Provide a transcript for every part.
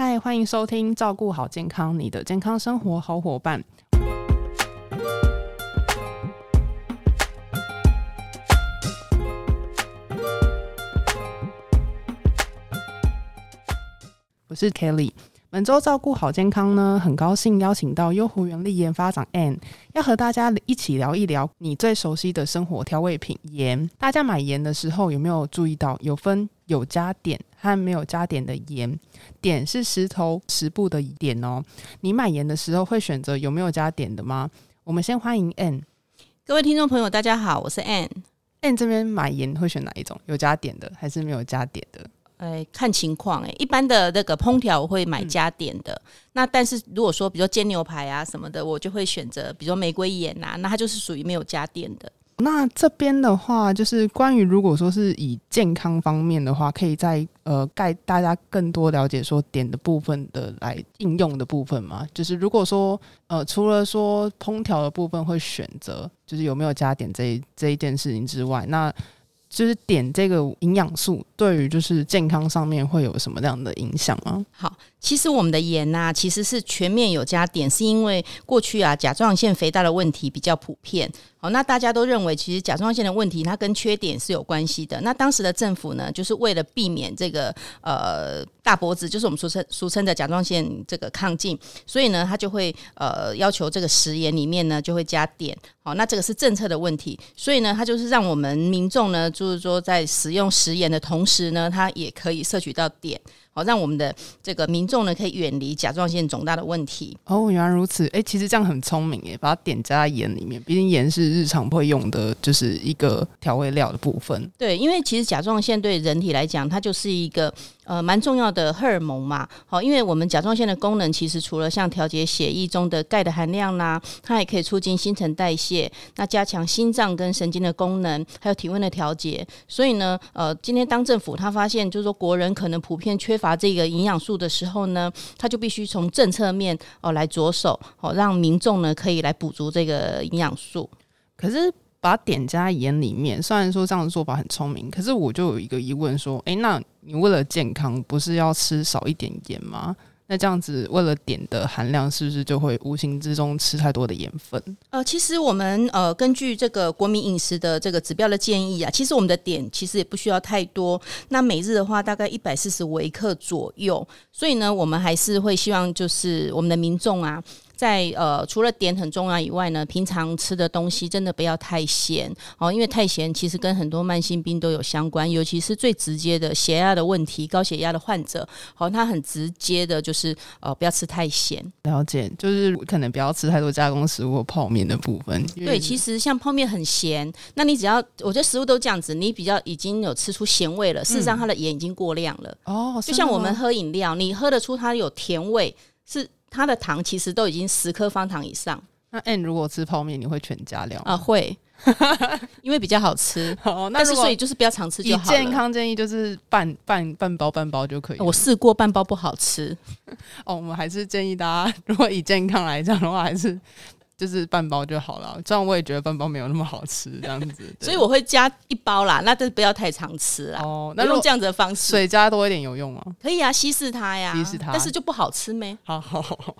嗨，欢迎收听《照顾好健康》，你的健康生活好伙伴。我是 Kelly。本周照顾好健康呢，很高兴邀请到优活原力研发长 Ann，要和大家一起聊一聊你最熟悉的生活调味品盐。大家买盐的时候有没有注意到，有分有加碘和没有加碘的盐？碘是石头、石部的碘哦。你买盐的时候会选择有没有加碘的吗？我们先欢迎 Ann。各位听众朋友，大家好，我是 Ann。Ann 这边买盐会选哪一种？有加碘的还是没有加碘的？哎，看情况哎，一般的那个烹调我会买加碘的。那但是如果说比如说煎牛排啊什么的，我就会选择比如说玫瑰盐呐，那它就是属于没有加碘的。那这边的话，就是关于如果说是以健康方面的话，可以在呃带大家更多了解说点的部分的来应用的部分嘛。就是如果说呃除了说烹调的部分会选择就是有没有加点这这一件事情之外，那就是点这个营养素对于就是健康上面会有什么样的影响吗？好，其实我们的盐呐，其实是全面有加碘，是因为过去啊甲状腺肥大的问题比较普遍。好，那大家都认为其实甲状腺的问题它跟缺碘是有关系的。那当时的政府呢，就是为了避免这个呃大脖子，就是我们俗称俗称的甲状腺这个亢进，所以呢，他就会呃要求这个食盐里面呢就会加碘。好，那这个是政策的问题，所以呢，它就是让我们民众呢，就是说在使用食盐的同时呢，它也可以摄取到碘。好，让我们的这个民众呢，可以远离甲状腺肿大的问题。哦，原来如此。哎，其实这样很聪明耶，把它点加在盐里面。毕竟盐是日常会用的，就是一个调味料的部分。对，因为其实甲状腺对人体来讲，它就是一个。呃，蛮重要的荷尔蒙嘛，好，因为我们甲状腺的功能其实除了像调节血液中的钙的含量啦，它也可以促进新陈代谢，那加强心脏跟神经的功能，还有体温的调节。所以呢，呃，今天当政府他发现就是说国人可能普遍缺乏这个营养素的时候呢，他就必须从政策面哦来着手，哦让民众呢可以来补足这个营养素。可是。把点加盐里面，虽然说这样的做法很聪明，可是我就有一个疑问，说，哎，那你为了健康，不是要吃少一点盐吗？那这样子，为了碘的含量，是不是就会无形之中吃太多的盐分？呃，其实我们呃根据这个国民饮食的这个指标的建议啊，其实我们的碘其实也不需要太多，那每日的话大概一百四十微克左右，所以呢，我们还是会希望就是我们的民众啊。在呃，除了碘很重要以外呢，平常吃的东西真的不要太咸哦，因为太咸其实跟很多慢性病都有相关，尤其是最直接的血压的问题，高血压的患者，好，他很直接的就是呃，不要吃太咸。了解，就是可能不要吃太多加工食物、泡面的部分。对，其实像泡面很咸，那你只要我觉得食物都这样子，你比较已经有吃出咸味了，事实上它的盐已经过量了。哦，就像我们喝饮料，你喝得出它有甜味是。它的糖其实都已经十颗方糖以上。那 N 如果吃泡面，你会全加料啊？会，因为比较好吃。哦，但是所以就是不要常吃就好健康建议就是半半半包半包就可以。我试过半包不好吃。哦，我们还是建议大家，如果以健康来讲的话，还是。就是半包就好了，这样我也觉得半包没有那么好吃，这样子。所以我会加一包啦，那就不要太常吃啦。哦，那用这样子的方式，水加多一点有用吗？可以啊，稀释它呀，稀释它，但是就不好吃没？好好好。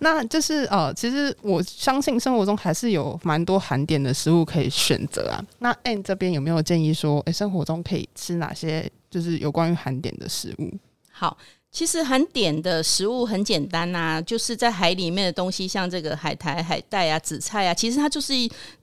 那就是呃，其实我相信生活中还是有蛮多含碘的食物可以选择啊。那 N 这边有没有建议说，哎，生活中可以吃哪些就是有关于含碘的食物？好。其实含碘的食物很简单呐，就是在海里面的东西，像这个海苔、海带啊、紫菜啊，其实它就是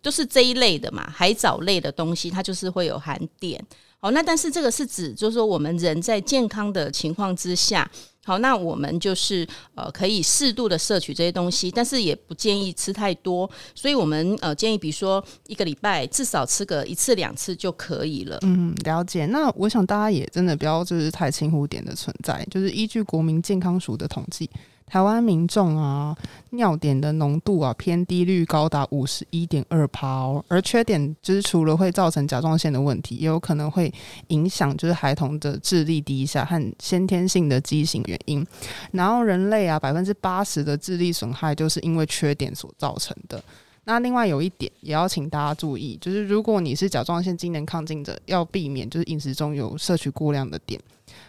都是这一类的嘛，海藻类的东西，它就是会有含碘。好，那但是这个是指，就是说我们人在健康的情况之下。好，那我们就是呃，可以适度的摄取这些东西，但是也不建议吃太多。所以，我们呃建议，比如说一个礼拜至少吃个一次两次就可以了。嗯，了解。那我想大家也真的不要就是太轻忽碘的存在，就是依据国民健康署的统计。台湾民众啊，尿碘的浓度啊偏低，率高达五十一点二帕哦。而缺碘就是除了会造成甲状腺的问题，也有可能会影响就是孩童的智力低下和先天性的畸形原因。然后人类啊，百分之八十的智力损害就是因为缺碘所造成的。那另外有一点也要请大家注意，就是如果你是甲状腺机能亢进者，要避免就是饮食中有摄取过量的碘。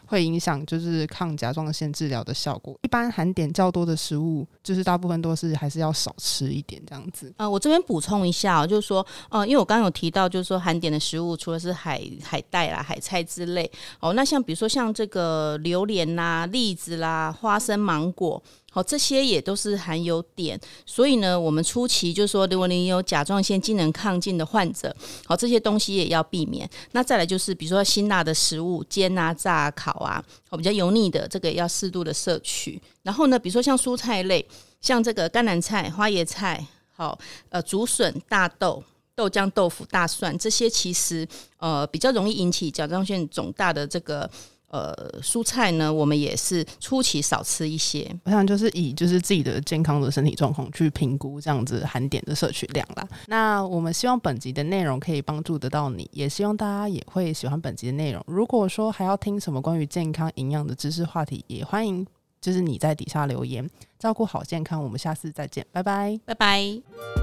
会影响就是抗甲状腺治疗的效果。一般含碘较多的食物，就是大部分都是还是要少吃一点这样子。呃，我这边补充一下，就是说，呃，因为我刚刚有提到，就是说含碘的食物，除了是海海带啦、海菜之类，哦，那像比如说像这个榴莲啦、栗子啦、花生、芒果。好，这些也都是含有碘，所以呢，我们初期就是说，如果你有甲状腺机能亢进的患者，好，这些东西也要避免。那再来就是，比如说辛辣的食物，煎啊、炸、烤啊，哦，比较油腻的，这个要适度的摄取。然后呢，比如说像蔬菜类，像这个甘蓝菜、花椰菜，好，呃，竹笋、大豆、豆浆、豆腐、大蒜，这些其实呃比较容易引起甲状腺肿大的这个。呃，蔬菜呢，我们也是初期少吃一些。我想就是以就是自己的健康的身体状况去评估这样子含碘的摄取量啦。那我们希望本集的内容可以帮助得到你，也希望大家也会喜欢本集的内容。如果说还要听什么关于健康营养的知识话题，也欢迎就是你在底下留言。照顾好健康，我们下次再见，拜拜，拜拜。